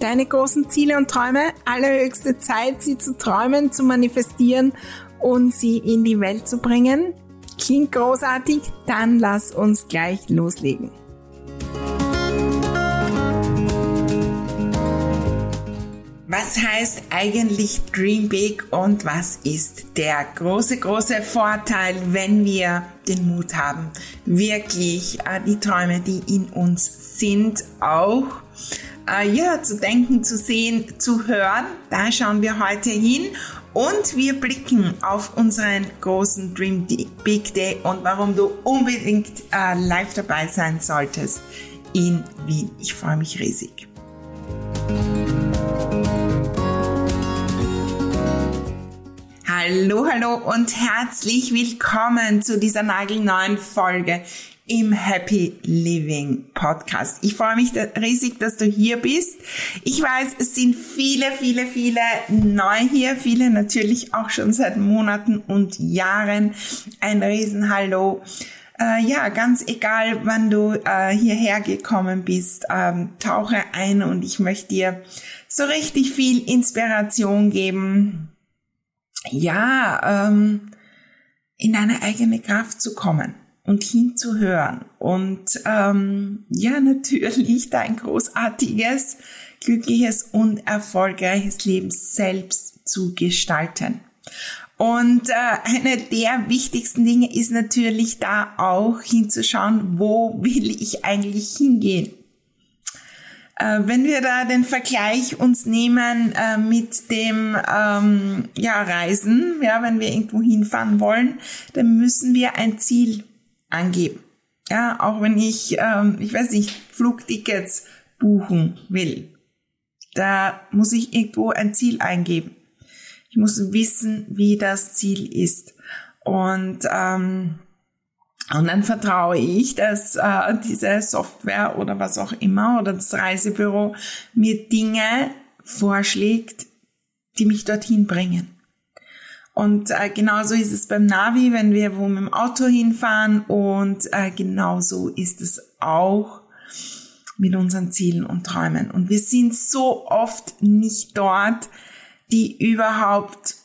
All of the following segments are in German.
deine großen Ziele und Träume. Allerhöchste Zeit, sie zu träumen, zu manifestieren und sie in die Welt zu bringen. Klingt großartig? Dann lass uns gleich loslegen. Was heißt eigentlich Dream Big und was ist der große, große Vorteil, wenn wir den Mut haben, wirklich äh, die Träume, die in uns sind, auch äh, ja, zu denken, zu sehen, zu hören. Da schauen wir heute hin und wir blicken auf unseren großen Dream Big Day und warum du unbedingt äh, live dabei sein solltest in Wien. Ich freue mich riesig. Hallo, hallo und herzlich willkommen zu dieser nagelneuen Folge im Happy Living Podcast. Ich freue mich riesig, dass du hier bist. Ich weiß, es sind viele, viele, viele neu hier, viele natürlich auch schon seit Monaten und Jahren. Ein Riesenhallo. Äh, ja, ganz egal, wann du äh, hierher gekommen bist, ähm, tauche ein und ich möchte dir so richtig viel Inspiration geben. Ja, ähm, in deine eigene Kraft zu kommen und hinzuhören und ähm, ja natürlich dein großartiges, glückliches und erfolgreiches Leben selbst zu gestalten. Und äh, eine der wichtigsten Dinge ist natürlich da auch hinzuschauen, wo will ich eigentlich hingehen. Äh, wenn wir da den Vergleich uns nehmen äh, mit dem ähm, ja, Reisen, ja, wenn wir irgendwo hinfahren wollen, dann müssen wir ein Ziel angeben. Ja, auch wenn ich, ähm, ich weiß nicht, Flugtickets buchen will, da muss ich irgendwo ein Ziel eingeben. Ich muss wissen, wie das Ziel ist. Und, ähm, und dann vertraue ich, dass äh, diese Software oder was auch immer oder das Reisebüro mir Dinge vorschlägt, die mich dorthin bringen. Und äh, genauso ist es beim Navi, wenn wir wo mit dem Auto hinfahren. Und äh, genauso ist es auch mit unseren Zielen und Träumen. Und wir sind so oft nicht dort, die überhaupt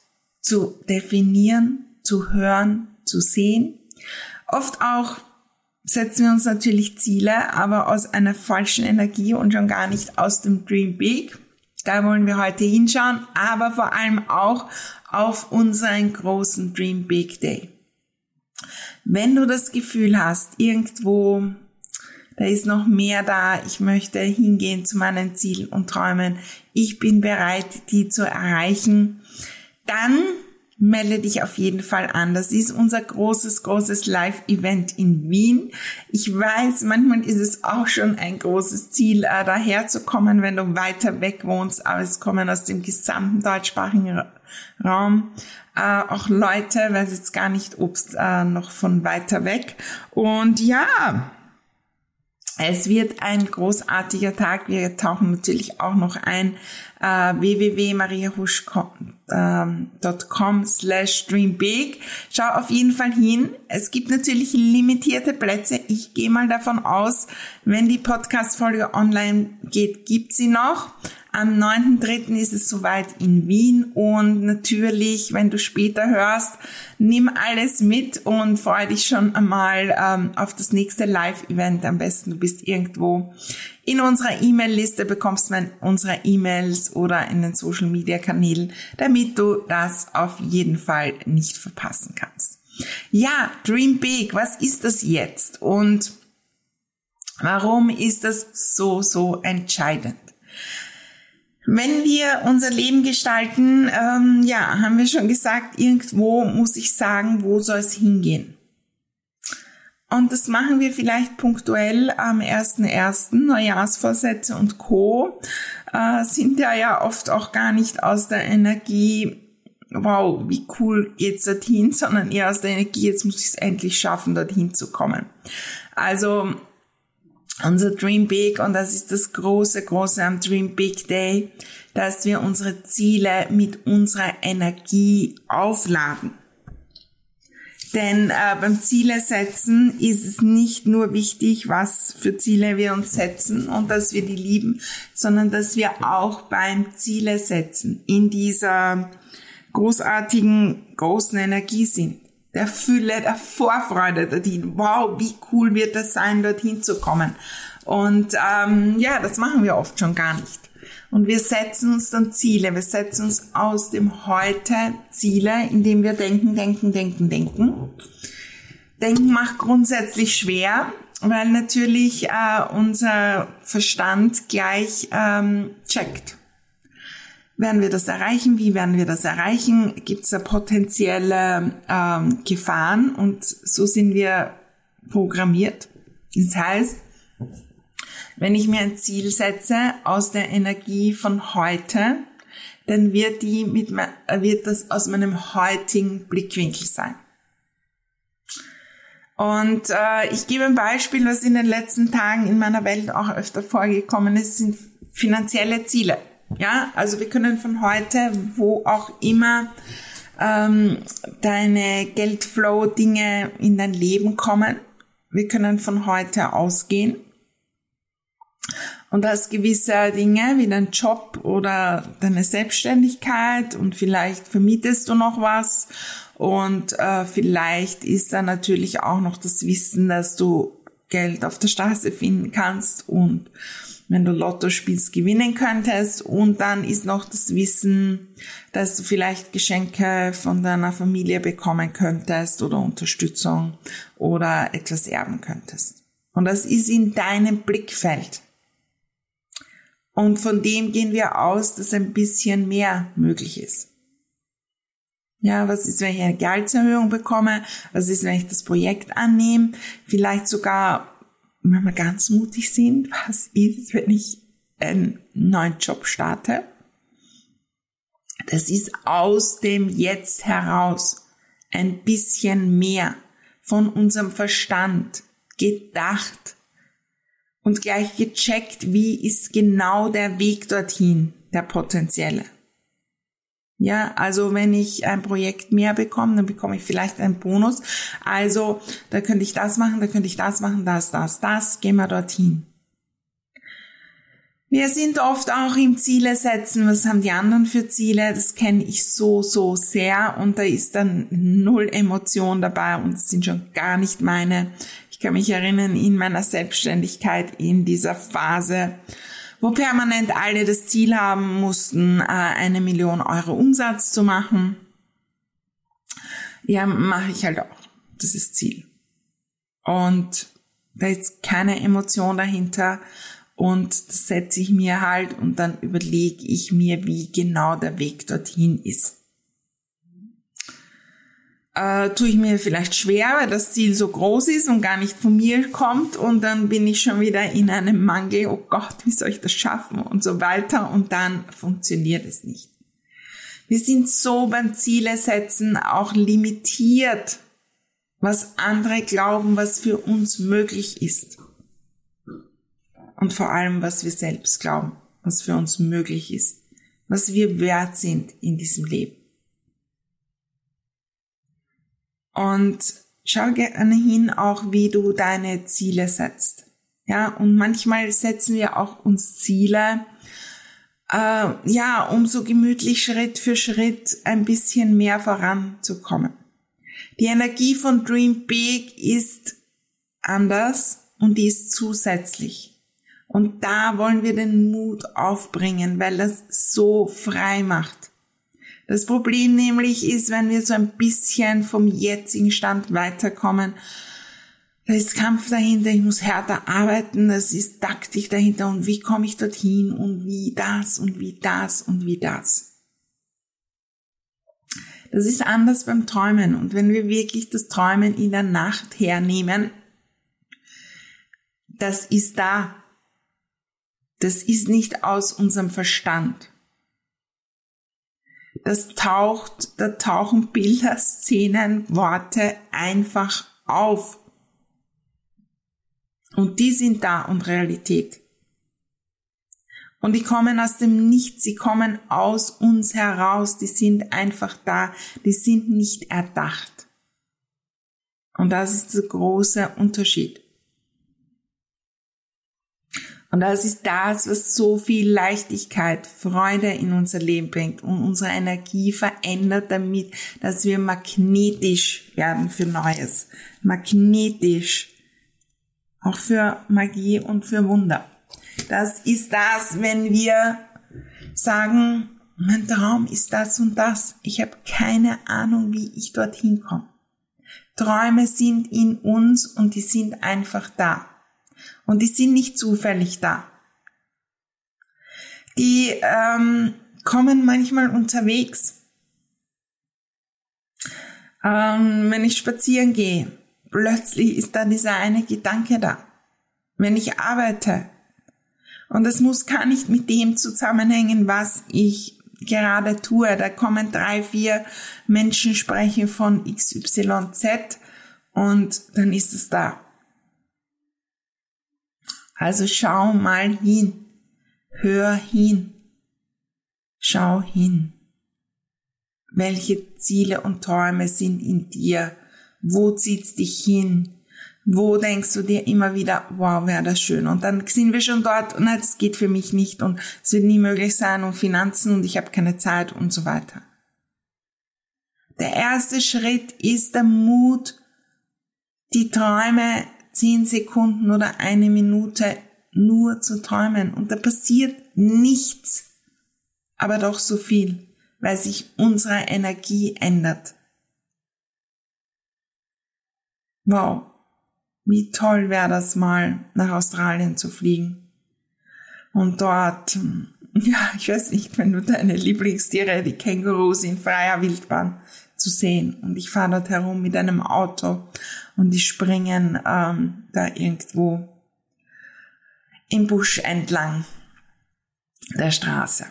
zu definieren, zu hören, zu sehen. Oft auch setzen wir uns natürlich Ziele, aber aus einer falschen Energie und schon gar nicht aus dem Dream Big. Da wollen wir heute hinschauen, aber vor allem auch auf unseren großen Dream Big Day. Wenn du das Gefühl hast, irgendwo, da ist noch mehr da, ich möchte hingehen zu meinen Zielen und Träumen, ich bin bereit, die zu erreichen, dann melde dich auf jeden Fall an. Das ist unser großes, großes Live-Event in Wien. Ich weiß, manchmal ist es auch schon ein großes Ziel, äh, daher zu kommen, wenn du weiter weg wohnst, aber es kommen aus dem gesamten deutschsprachigen Raum äh, auch Leute, weiß jetzt gar nicht, ob's äh, noch von weiter weg. Und ja, es wird ein großartiger Tag. Wir tauchen natürlich auch noch ein äh, www.mariahusch.com ähm, slash dreambig. Schau auf jeden Fall hin. Es gibt natürlich limitierte Plätze. Ich gehe mal davon aus, wenn die Podcast-Folge online geht, gibt sie noch. Am 9.3. ist es soweit in Wien und natürlich, wenn du später hörst, nimm alles mit und freue dich schon einmal ähm, auf das nächste Live-Event. Am besten du bist irgendwo in unserer E-Mail-Liste, bekommst man unsere E-Mails oder in den Social-Media-Kanälen, damit du das auf jeden Fall nicht verpassen kannst. Ja, Dream Big, was ist das jetzt und warum ist das so, so entscheidend? Wenn wir unser Leben gestalten, ähm, ja, haben wir schon gesagt, irgendwo muss ich sagen, wo soll es hingehen. Und das machen wir vielleicht punktuell am 1.1. Neujahrsvorsätze und Co. Äh, sind ja ja oft auch gar nicht aus der Energie, wow, wie cool geht's dorthin, sondern eher aus der Energie, jetzt muss ich es endlich schaffen, dorthin zu kommen. Also unser Dream Big und das ist das große, große am Dream Big Day, dass wir unsere Ziele mit unserer Energie aufladen. Denn äh, beim Ziele setzen ist es nicht nur wichtig, was für Ziele wir uns setzen und dass wir die lieben, sondern dass wir auch beim Ziele setzen in dieser großartigen, großen Energie sind der Fülle, der Vorfreude dorthin. Wow, wie cool wird das sein, dorthin zu kommen. Und ähm, ja, das machen wir oft schon gar nicht. Und wir setzen uns dann Ziele. Wir setzen uns aus dem Heute Ziele, indem wir denken, denken, denken, denken. Denken macht grundsätzlich schwer, weil natürlich äh, unser Verstand gleich ähm, checkt werden wir das erreichen? Wie werden wir das erreichen? Gibt es da potenzielle ähm, Gefahren? Und so sind wir programmiert. Das heißt, wenn ich mir ein Ziel setze aus der Energie von heute, dann wird die mit, wird das aus meinem heutigen Blickwinkel sein. Und äh, ich gebe ein Beispiel, was in den letzten Tagen in meiner Welt auch öfter vorgekommen ist, sind finanzielle Ziele. Ja, also wir können von heute, wo auch immer ähm, deine Geldflow-Dinge in dein Leben kommen, wir können von heute ausgehen. Und dass gewisse Dinge wie dein Job oder deine Selbstständigkeit und vielleicht vermietest du noch was und äh, vielleicht ist da natürlich auch noch das Wissen, dass du Geld auf der Straße finden kannst und wenn du Lotto spielst, gewinnen könntest. Und dann ist noch das Wissen, dass du vielleicht Geschenke von deiner Familie bekommen könntest oder Unterstützung oder etwas erben könntest. Und das ist in deinem Blickfeld. Und von dem gehen wir aus, dass ein bisschen mehr möglich ist. Ja, was ist, wenn ich eine Gehaltserhöhung bekomme? Was ist, wenn ich das Projekt annehme? Vielleicht sogar wenn wir ganz mutig sind, was ist, wenn ich einen neuen Job starte? Das ist aus dem Jetzt heraus ein bisschen mehr von unserem Verstand gedacht und gleich gecheckt, wie ist genau der Weg dorthin, der potenzielle. Ja, also wenn ich ein Projekt mehr bekomme, dann bekomme ich vielleicht einen Bonus. Also da könnte ich das machen, da könnte ich das machen, das, das, das. Gehen wir dorthin. Wir sind oft auch im Ziele setzen. Was haben die anderen für Ziele? Das kenne ich so, so sehr. Und da ist dann null Emotion dabei und es sind schon gar nicht meine. Ich kann mich erinnern, in meiner Selbstständigkeit, in dieser Phase, wo permanent alle das Ziel haben mussten, äh, eine Million Euro Umsatz zu machen. Ja, mache ich halt auch. Das ist Ziel. Und da ist keine Emotion dahinter und das setze ich mir halt und dann überlege ich mir, wie genau der Weg dorthin ist äh, tue ich mir vielleicht schwer, weil das Ziel so groß ist und gar nicht von mir kommt und dann bin ich schon wieder in einem Mangel, oh Gott, wie soll ich das schaffen und so weiter und dann funktioniert es nicht. Wir sind so beim Ziele setzen auch limitiert, was andere glauben, was für uns möglich ist. Und vor allem, was wir selbst glauben, was für uns möglich ist, was wir wert sind in diesem Leben. Und schau gerne hin auch, wie du deine Ziele setzt. Ja, und manchmal setzen wir auch uns Ziele äh, ja, um so gemütlich Schritt für Schritt ein bisschen mehr voranzukommen. Die Energie von Dream Big ist anders und die ist zusätzlich. Und da wollen wir den Mut aufbringen, weil das so frei macht. Das Problem nämlich ist, wenn wir so ein bisschen vom jetzigen Stand weiterkommen, da ist Kampf dahinter, ich muss härter arbeiten, das ist Taktik dahinter und wie komme ich dorthin und wie das und wie das und wie das. Das ist anders beim Träumen und wenn wir wirklich das Träumen in der Nacht hernehmen, das ist da. Das ist nicht aus unserem Verstand. Das taucht, da tauchen Bilder, Szenen, Worte einfach auf. Und die sind da und Realität. Und die kommen aus dem Nichts, sie kommen aus uns heraus, die sind einfach da, die sind nicht erdacht. Und das ist der große Unterschied. Und das ist das, was so viel Leichtigkeit, Freude in unser Leben bringt und unsere Energie verändert damit, dass wir magnetisch werden für Neues. Magnetisch. Auch für Magie und für Wunder. Das ist das, wenn wir sagen, mein Traum ist das und das. Ich habe keine Ahnung, wie ich dorthin komme. Träume sind in uns und die sind einfach da. Und die sind nicht zufällig da. Die ähm, kommen manchmal unterwegs. Ähm, wenn ich spazieren gehe, plötzlich ist da dieser eine Gedanke da. Wenn ich arbeite. Und es muss gar nicht mit dem zusammenhängen, was ich gerade tue. Da kommen drei, vier Menschen sprechen von XYZ und dann ist es da. Also schau mal hin, hör hin, schau hin. Welche Ziele und Träume sind in dir? Wo zieht's dich hin? Wo denkst du dir immer wieder, wow, wäre das schön? Und dann sind wir schon dort, nein, das geht für mich nicht und es wird nie möglich sein und Finanzen und ich habe keine Zeit und so weiter. Der erste Schritt ist der Mut, die Träume zehn Sekunden oder eine Minute nur zu träumen und da passiert nichts, aber doch so viel, weil sich unsere Energie ändert. Wow, wie toll wäre das mal, nach Australien zu fliegen. Und dort, ja, ich weiß nicht, wenn du deine Lieblingstiere, die Kängurus in freier Wildbahn zu sehen. Und ich fahre dort herum mit einem Auto und die springen ähm, da irgendwo im Busch entlang der Straße.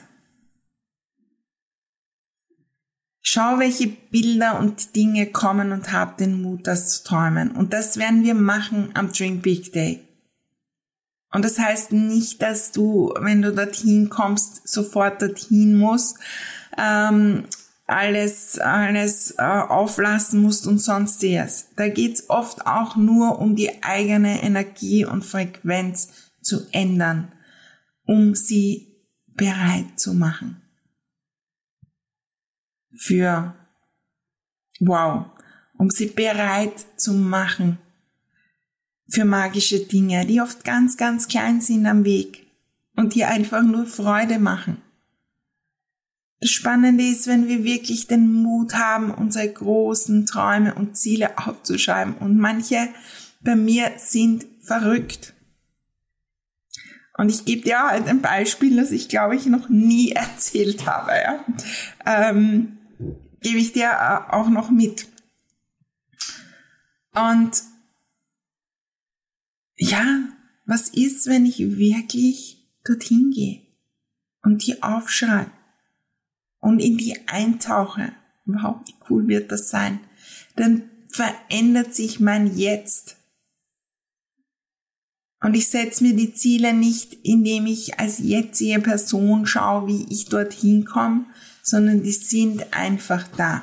Schau, welche Bilder und Dinge kommen und hab den Mut, das zu träumen. Und das werden wir machen am Dream Big Day. Und das heißt nicht, dass du, wenn du dorthin kommst, sofort dorthin musst. Ähm, alles, alles äh, auflassen musst und sonstiges. Da geht's oft auch nur um die eigene Energie und Frequenz zu ändern, um sie bereit zu machen. Für wow, um sie bereit zu machen für magische Dinge, die oft ganz, ganz klein sind am Weg und die einfach nur Freude machen. Spannende ist, wenn wir wirklich den Mut haben, unsere großen Träume und Ziele aufzuschreiben. Und manche bei mir sind verrückt. Und ich gebe dir halt ein Beispiel, das ich glaube ich noch nie erzählt habe. Ja? Ähm, gebe ich dir äh, auch noch mit. Und ja, was ist, wenn ich wirklich dorthin gehe und die aufschreibe? Und in die eintauche, wow, wie cool wird das sein, dann verändert sich mein Jetzt. Und ich setze mir die Ziele nicht, indem ich als jetzige Person schaue, wie ich dorthin komme, sondern die sind einfach da.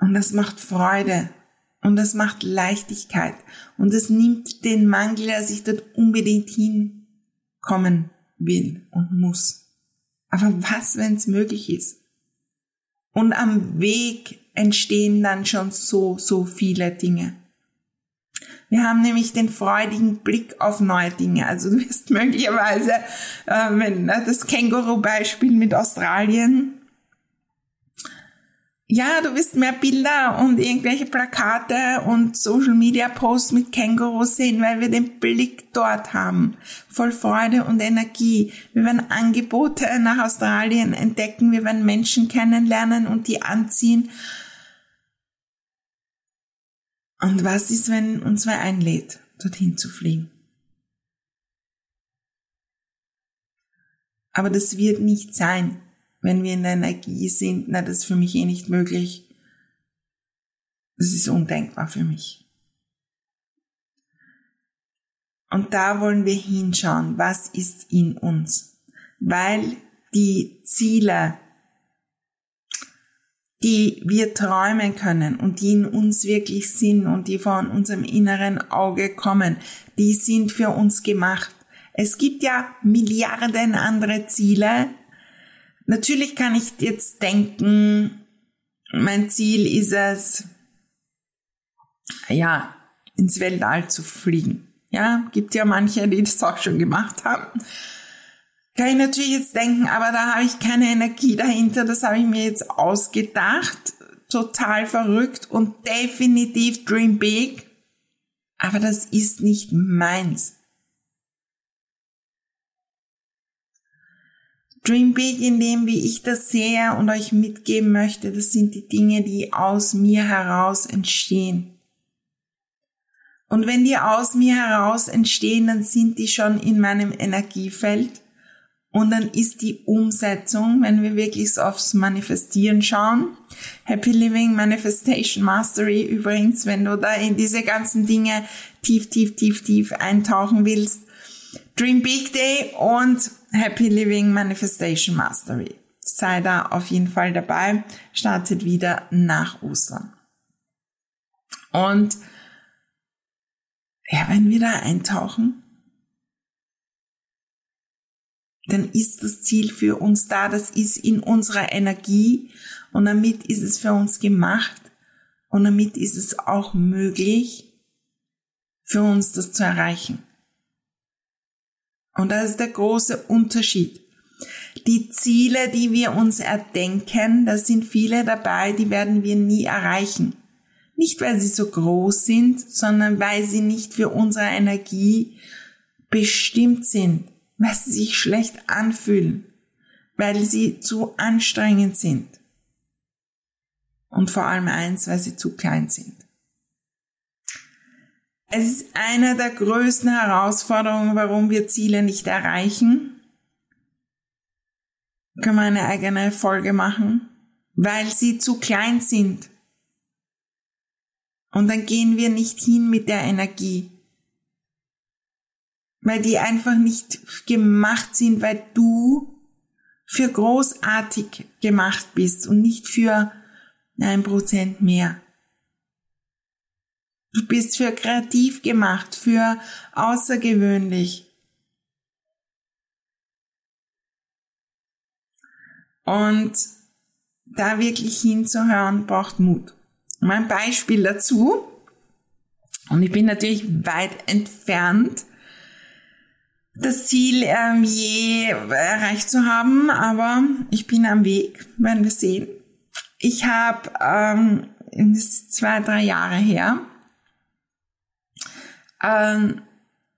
Und das macht Freude und das macht Leichtigkeit und das nimmt den Mangel, dass ich dort unbedingt hinkommen will und muss. Aber was, wenn es möglich ist? Und am Weg entstehen dann schon so, so viele Dinge. Wir haben nämlich den freudigen Blick auf neue Dinge. Also du wirst möglicherweise, äh, wenn äh, das Känguru-Beispiel mit Australien, ja, du wirst mehr Bilder und irgendwelche Plakate und Social Media Posts mit Kängurus sehen, weil wir den Blick dort haben. Voll Freude und Energie. Wir werden Angebote nach Australien entdecken. Wir werden Menschen kennenlernen und die anziehen. Und was ist, wenn uns wer einlädt, dorthin zu fliegen? Aber das wird nicht sein wenn wir in der Energie sind, na, das ist für mich eh nicht möglich. Das ist undenkbar für mich. Und da wollen wir hinschauen, was ist in uns. Weil die Ziele, die wir träumen können und die in uns wirklich sind und die von unserem inneren Auge kommen, die sind für uns gemacht. Es gibt ja Milliarden andere Ziele, Natürlich kann ich jetzt denken, mein Ziel ist es, ja, ins Weltall zu fliegen. Ja, gibt ja manche, die das auch schon gemacht haben. Kann ich natürlich jetzt denken, aber da habe ich keine Energie dahinter, das habe ich mir jetzt ausgedacht. Total verrückt und definitiv dream big. Aber das ist nicht meins. Dream Big in dem, wie ich das sehe und euch mitgeben möchte, das sind die Dinge, die aus mir heraus entstehen. Und wenn die aus mir heraus entstehen, dann sind die schon in meinem Energiefeld. Und dann ist die Umsetzung, wenn wir wirklich aufs Manifestieren schauen. Happy Living Manifestation Mastery übrigens, wenn du da in diese ganzen Dinge tief, tief, tief, tief eintauchen willst. Dream Big Day und Happy Living Manifestation Mastery. Sei da auf jeden Fall dabei. Startet wieder nach Ostern. Und ja, wenn wir da eintauchen, dann ist das Ziel für uns da, das ist in unserer Energie und damit ist es für uns gemacht und damit ist es auch möglich, für uns das zu erreichen. Und das ist der große Unterschied. Die Ziele, die wir uns erdenken, da sind viele dabei, die werden wir nie erreichen. Nicht, weil sie so groß sind, sondern weil sie nicht für unsere Energie bestimmt sind, weil sie sich schlecht anfühlen, weil sie zu anstrengend sind. Und vor allem eins, weil sie zu klein sind. Es ist eine der größten Herausforderungen, warum wir Ziele nicht erreichen. Können wir eine eigene Folge machen? Weil sie zu klein sind. Und dann gehen wir nicht hin mit der Energie. Weil die einfach nicht gemacht sind, weil du für großartig gemacht bist und nicht für ein Prozent mehr. Du bist für kreativ gemacht, für außergewöhnlich. Und da wirklich hinzuhören, braucht Mut. Mein Beispiel dazu, und ich bin natürlich weit entfernt, das Ziel ähm, je erreicht zu haben, aber ich bin am Weg, werden wir sehen. Ich habe, ähm, zwei, drei Jahre her, ähm,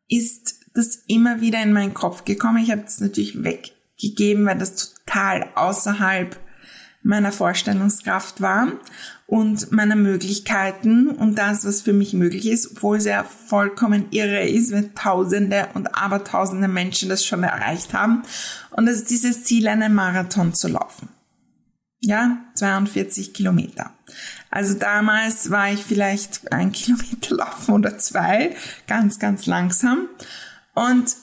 ist das immer wieder in meinen Kopf gekommen. Ich habe es natürlich weggegeben, weil das total außerhalb meiner Vorstellungskraft war und meiner Möglichkeiten und das, was für mich möglich ist, obwohl es ja vollkommen irre ist, wenn Tausende und Abertausende Menschen das schon erreicht haben. Und das ist dieses Ziel, einen Marathon zu laufen. Ja, 42 Kilometer. Also damals war ich vielleicht ein Kilometer laufen oder zwei, ganz, ganz langsam. Und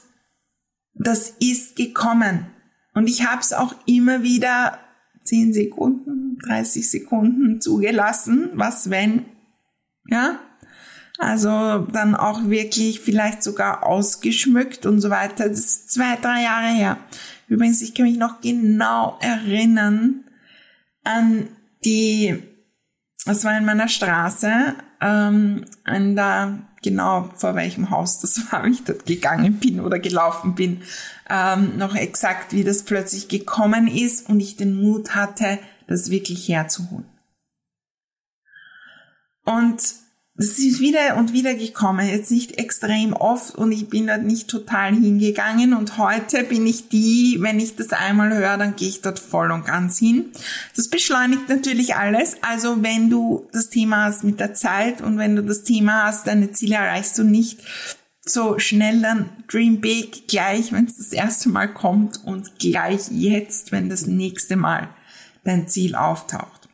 das ist gekommen. Und ich habe es auch immer wieder 10 Sekunden, 30 Sekunden zugelassen. Was wenn? Ja? Also dann auch wirklich vielleicht sogar ausgeschmückt und so weiter. Das ist zwei, drei Jahre her. Übrigens, ich kann mich noch genau erinnern an die, das war in meiner Straße, ähm, an der, genau vor welchem Haus das war, wie ich dort gegangen bin oder gelaufen bin, ähm, noch exakt, wie das plötzlich gekommen ist und ich den Mut hatte, das wirklich herzuholen. Und das ist wieder und wieder gekommen, jetzt nicht extrem oft und ich bin dort nicht total hingegangen und heute bin ich die, wenn ich das einmal höre, dann gehe ich dort voll und ganz hin. Das beschleunigt natürlich alles, also wenn du das Thema hast mit der Zeit und wenn du das Thema hast, deine Ziele erreichst du nicht so schnell dann Dream Big gleich, wenn es das erste Mal kommt und gleich jetzt, wenn das nächste Mal dein Ziel auftaucht.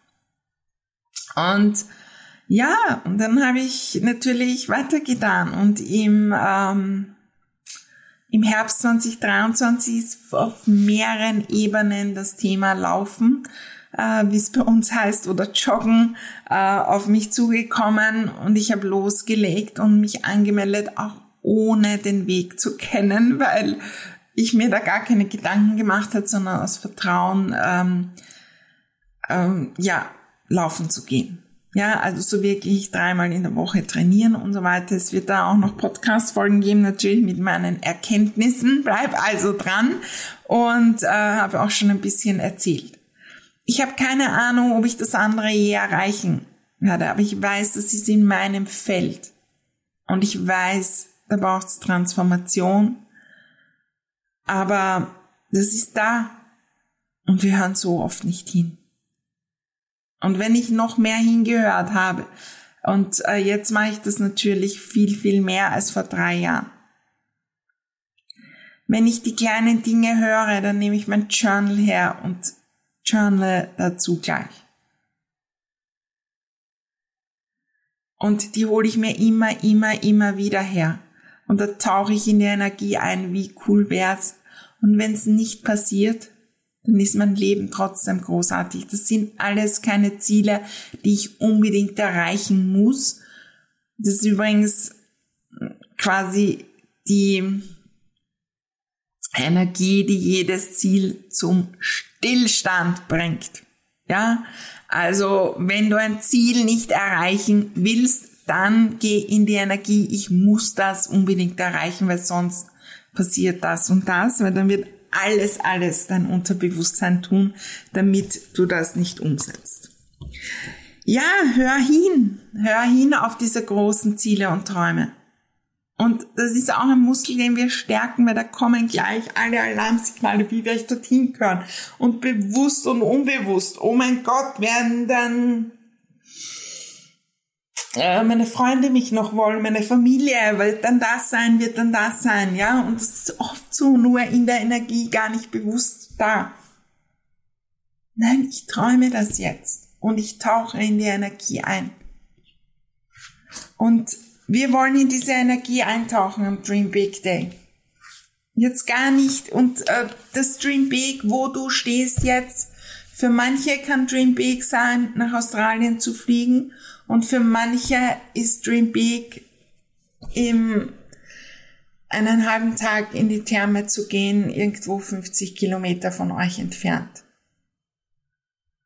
Und ja, und dann habe ich natürlich weitergetan und im, ähm, im Herbst 2023 ist auf mehreren Ebenen das Thema Laufen, äh, wie es bei uns heißt, oder Joggen, äh, auf mich zugekommen und ich habe losgelegt und mich angemeldet, auch ohne den Weg zu kennen, weil ich mir da gar keine Gedanken gemacht hat, sondern aus Vertrauen ähm, ähm, ja laufen zu gehen. Ja, also so wirklich dreimal in der Woche trainieren und so weiter. Es wird da auch noch Podcast-Folgen geben, natürlich mit meinen Erkenntnissen. Bleib also dran und äh, habe auch schon ein bisschen erzählt. Ich habe keine Ahnung, ob ich das andere je erreichen werde, aber ich weiß, das ist in meinem Feld. Und ich weiß, da braucht es Transformation. Aber das ist da. Und wir hören so oft nicht hin. Und wenn ich noch mehr hingehört habe, und äh, jetzt mache ich das natürlich viel, viel mehr als vor drei Jahren. Wenn ich die kleinen Dinge höre, dann nehme ich mein Journal her und journal dazu gleich. Und die hole ich mir immer, immer, immer wieder her. Und da tauche ich in die Energie ein, wie cool wär's. Und wenn es nicht passiert, dann ist mein Leben trotzdem großartig. Das sind alles keine Ziele, die ich unbedingt erreichen muss. Das ist übrigens quasi die Energie, die jedes Ziel zum Stillstand bringt. Ja, also wenn du ein Ziel nicht erreichen willst, dann geh in die Energie, ich muss das unbedingt erreichen, weil sonst passiert das und das, weil dann wird alles, alles dein Unterbewusstsein tun, damit du das nicht umsetzt. Ja, hör hin, hör hin auf diese großen Ziele und Träume. Und das ist auch ein Muskel, den wir stärken, weil da kommen gleich alle Alarmsignale, wie wir euch dorthin können. Und bewusst und unbewusst, oh mein Gott, werden dann äh, meine Freunde mich noch wollen, meine Familie, wird dann das sein, wird dann das sein, ja. Und das ist oft so nur in der Energie gar nicht bewusst da. Nein, ich träume das jetzt und ich tauche in die Energie ein. Und wir wollen in diese Energie eintauchen am Dream Big Day. Jetzt gar nicht. Und äh, das Dream Big, wo du stehst jetzt, für manche kann Dream Big sein, nach Australien zu fliegen und für manche ist Dream Big im einen halben Tag in die Therme zu gehen, irgendwo 50 Kilometer von euch entfernt.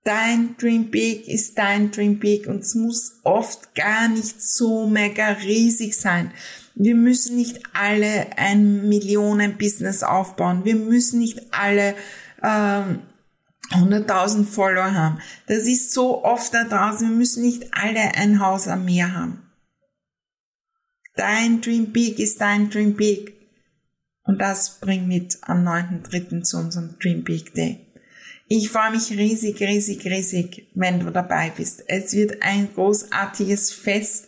Dein Dream Big ist dein Dream Big und es muss oft gar nicht so mega riesig sein. Wir müssen nicht alle ein Millionen-Business aufbauen. Wir müssen nicht alle ähm, 100.000 Follower haben. Das ist so oft da draußen. Wir müssen nicht alle ein Haus am Meer haben. Dein Dream Big ist dein Dream Big. Und das bringt mit am 9.3. zu unserem Dream Big Day. Ich freue mich riesig, riesig, riesig, wenn du dabei bist. Es wird ein großartiges Fest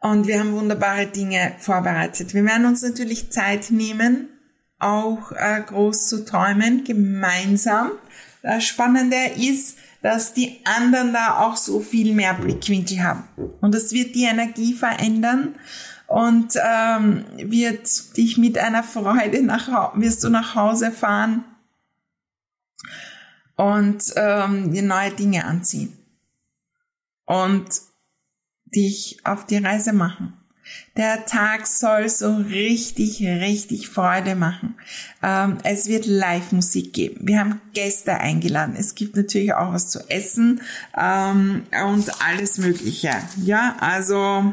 und wir haben wunderbare Dinge vorbereitet. Wir werden uns natürlich Zeit nehmen, auch äh, groß zu träumen, gemeinsam. Das Spannende ist, dass die anderen da auch so viel mehr Blickwinkel haben. Und es wird die Energie verändern und ähm, wird dich mit einer Freude nach wirst du nach Hause fahren und ähm, dir neue Dinge anziehen. Und dich auf die Reise machen. Der Tag soll so richtig, richtig Freude machen. Ähm, es wird Live-Musik geben. Wir haben Gäste eingeladen. Es gibt natürlich auch was zu essen ähm, und alles Mögliche. Ja, also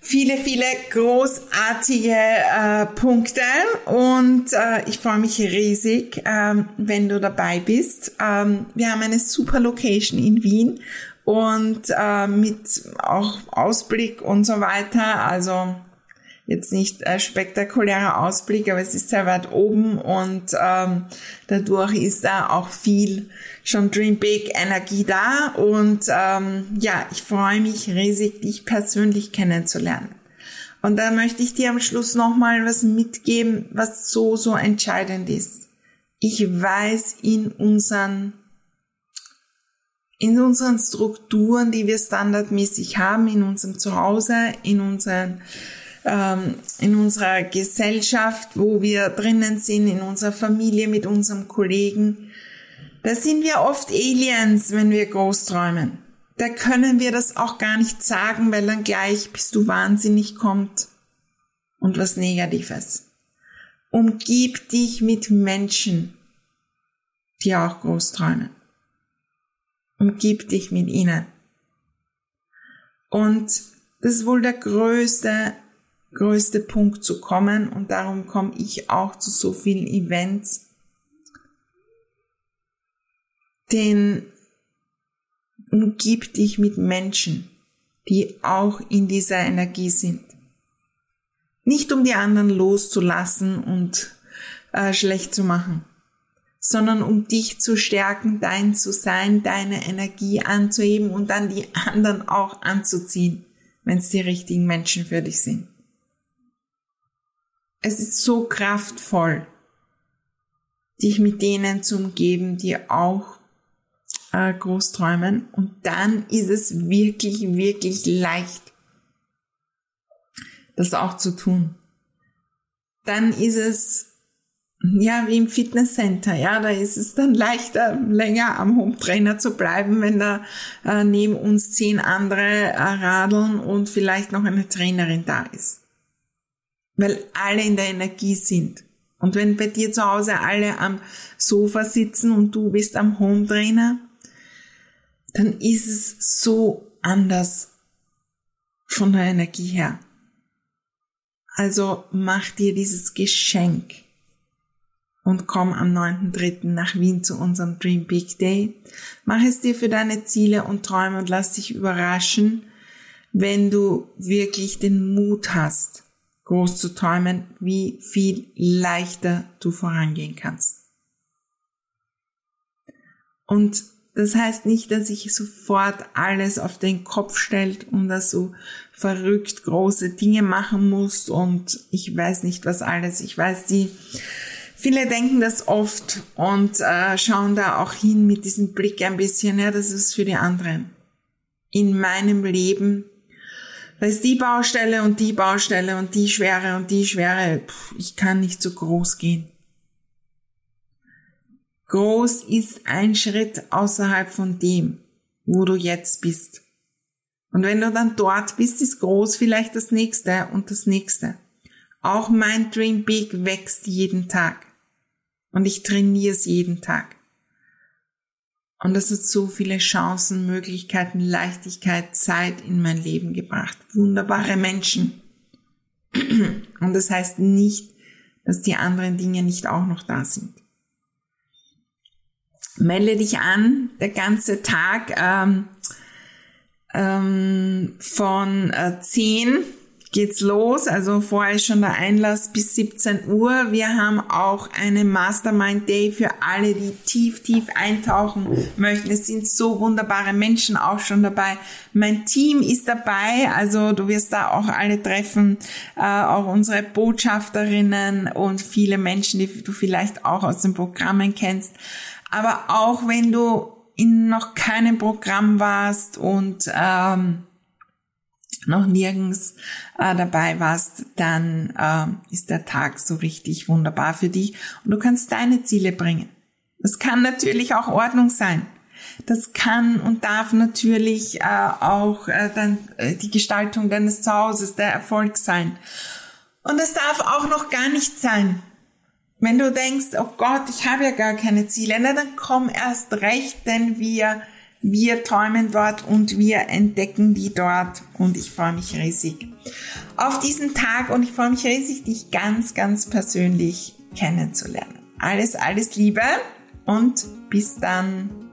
viele, viele großartige äh, Punkte und äh, ich freue mich riesig, ähm, wenn du dabei bist. Wir haben eine super Location in Wien und äh, mit auch Ausblick und so weiter. Also jetzt nicht äh, spektakulärer Ausblick, aber es ist sehr weit oben und ähm, dadurch ist da auch viel schon Dream Big Energie da und ähm, ja, ich freue mich riesig, dich persönlich kennenzulernen. Und da möchte ich dir am Schluss nochmal was mitgeben, was so, so entscheidend ist. Ich weiß in unseren in unseren Strukturen, die wir standardmäßig haben, in unserem Zuhause, in unseren ähm, in unserer Gesellschaft, wo wir drinnen sind, in unserer Familie, mit unserem Kollegen, da sind wir oft Aliens, wenn wir groß träumen. Da können wir das auch gar nicht sagen, weil dann gleich bist du wahnsinnig kommt und was Negatives. Umgib dich mit Menschen, die auch groß träumen. Umgib dich mit ihnen. Und das ist wohl der größte, größte Punkt zu kommen und darum komme ich auch zu so vielen Events. Denn umgib dich mit Menschen, die auch in dieser Energie sind. Nicht um die anderen loszulassen und äh, schlecht zu machen, sondern um dich zu stärken, dein zu sein, deine Energie anzuheben und dann die anderen auch anzuziehen, wenn es die richtigen Menschen für dich sind. Es ist so kraftvoll, dich mit denen zu umgeben, die auch äh, groß träumen und dann ist es wirklich, wirklich leicht, das auch zu tun. Dann ist es ja, wie im Fitnesscenter, ja, da ist es dann leichter, länger am Home Trainer zu bleiben, wenn da äh, neben uns zehn andere äh, radeln und vielleicht noch eine Trainerin da ist. Weil alle in der Energie sind. Und wenn bei dir zu Hause alle am Sofa sitzen und du bist am Home Trainer, dann ist es so anders von der Energie her. Also mach dir dieses Geschenk und komm am 9.3. nach Wien zu unserem Dream Big Day. Mach es dir für deine Ziele und Träume und lass dich überraschen, wenn du wirklich den Mut hast, groß zu träumen, wie viel leichter du vorangehen kannst. Und das heißt nicht, dass ich sofort alles auf den Kopf stellt und dass du verrückt große Dinge machen musst und ich weiß nicht was alles. Ich weiß, die Viele denken das oft und äh, schauen da auch hin mit diesem Blick ein bisschen, ja, das ist für die anderen. In meinem Leben, da ist die Baustelle und die Baustelle und die Schwere und die Schwere, Puh, ich kann nicht so groß gehen. Groß ist ein Schritt außerhalb von dem, wo du jetzt bist. Und wenn du dann dort bist, ist groß vielleicht das nächste und das nächste. Auch mein Dream Big wächst jeden Tag. Und ich trainiere es jeden Tag. Und das hat so viele Chancen, Möglichkeiten, Leichtigkeit, Zeit in mein Leben gebracht. Wunderbare Menschen. Und das heißt nicht, dass die anderen Dinge nicht auch noch da sind. Melde dich an, der ganze Tag ähm, ähm, von äh, 10 geht's los. Also vorher ist schon der Einlass bis 17 Uhr. Wir haben auch eine Mastermind Day für alle, die tief, tief eintauchen möchten. Es sind so wunderbare Menschen auch schon dabei. Mein Team ist dabei. Also du wirst da auch alle treffen, äh, auch unsere Botschafterinnen und viele Menschen, die du vielleicht auch aus den Programmen kennst. Aber auch wenn du in noch keinem Programm warst und ähm, noch nirgends äh, dabei warst, dann äh, ist der Tag so richtig wunderbar für dich und du kannst deine Ziele bringen. Das kann natürlich auch Ordnung sein. Das kann und darf natürlich äh, auch äh, dann äh, die Gestaltung deines Zuhauses, der Erfolg sein. Und es darf auch noch gar nicht sein. Wenn du denkst, oh Gott, ich habe ja gar keine Ziele, na dann komm erst recht, denn wir, wir träumen dort und wir entdecken die dort und ich freue mich riesig auf diesen Tag und ich freue mich riesig, dich ganz, ganz persönlich kennenzulernen. Alles, alles Liebe und bis dann.